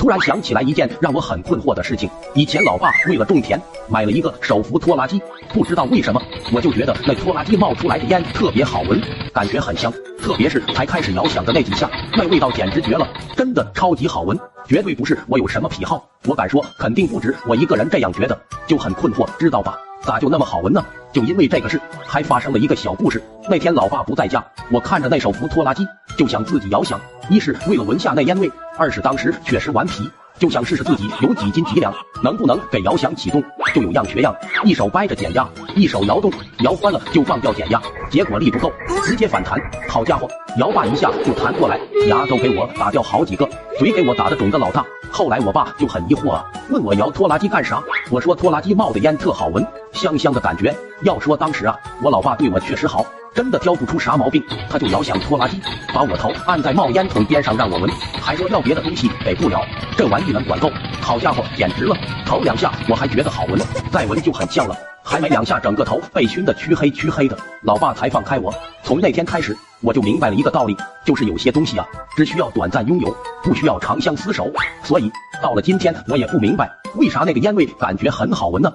突然想起来一件让我很困惑的事情。以前老爸为了种田，买了一个手扶拖拉机，不知道为什么，我就觉得那拖拉机冒出来的烟特别好闻，感觉很香。特别是才开始摇响的那几下，那味道简直绝了，真的超级好闻。绝对不是我有什么癖好，我敢说，肯定不止我一个人这样觉得，就很困惑，知道吧？咋就那么好闻呢？就因为这个事，还发生了一个小故事。那天老爸不在家，我看着那手扶拖拉机，就想自己摇响，一是为了闻下那烟味。二是当时确实顽皮，就想试试自己有几斤几两，能不能给摇响启动，就有样学样，一手掰着减压，一手摇动，摇翻了就放掉减压，结果力不够，直接反弹，好家伙，摇把一下就弹过来，牙都给我打掉好几个，嘴给我打的肿的老大。后来我爸就很疑惑啊，问我摇拖拉机干啥？我说拖拉机冒的烟特好闻，香香的感觉。要说当时啊，我老爸对我确实好。真的挑不出啥毛病，他就摇响拖拉机，把我头按在冒烟筒边上让我闻，还说要别的东西给不了，这玩意能管够？好家伙，简直了！头两下我还觉得好闻，再闻就很呛了，还没两下，整个头被熏得黢黑黢黑的。老爸才放开我。从那天开始，我就明白了一个道理，就是有些东西啊，只需要短暂拥有，不需要长相厮守。所以到了今天，我也不明白为啥那个烟味感觉很好闻呢？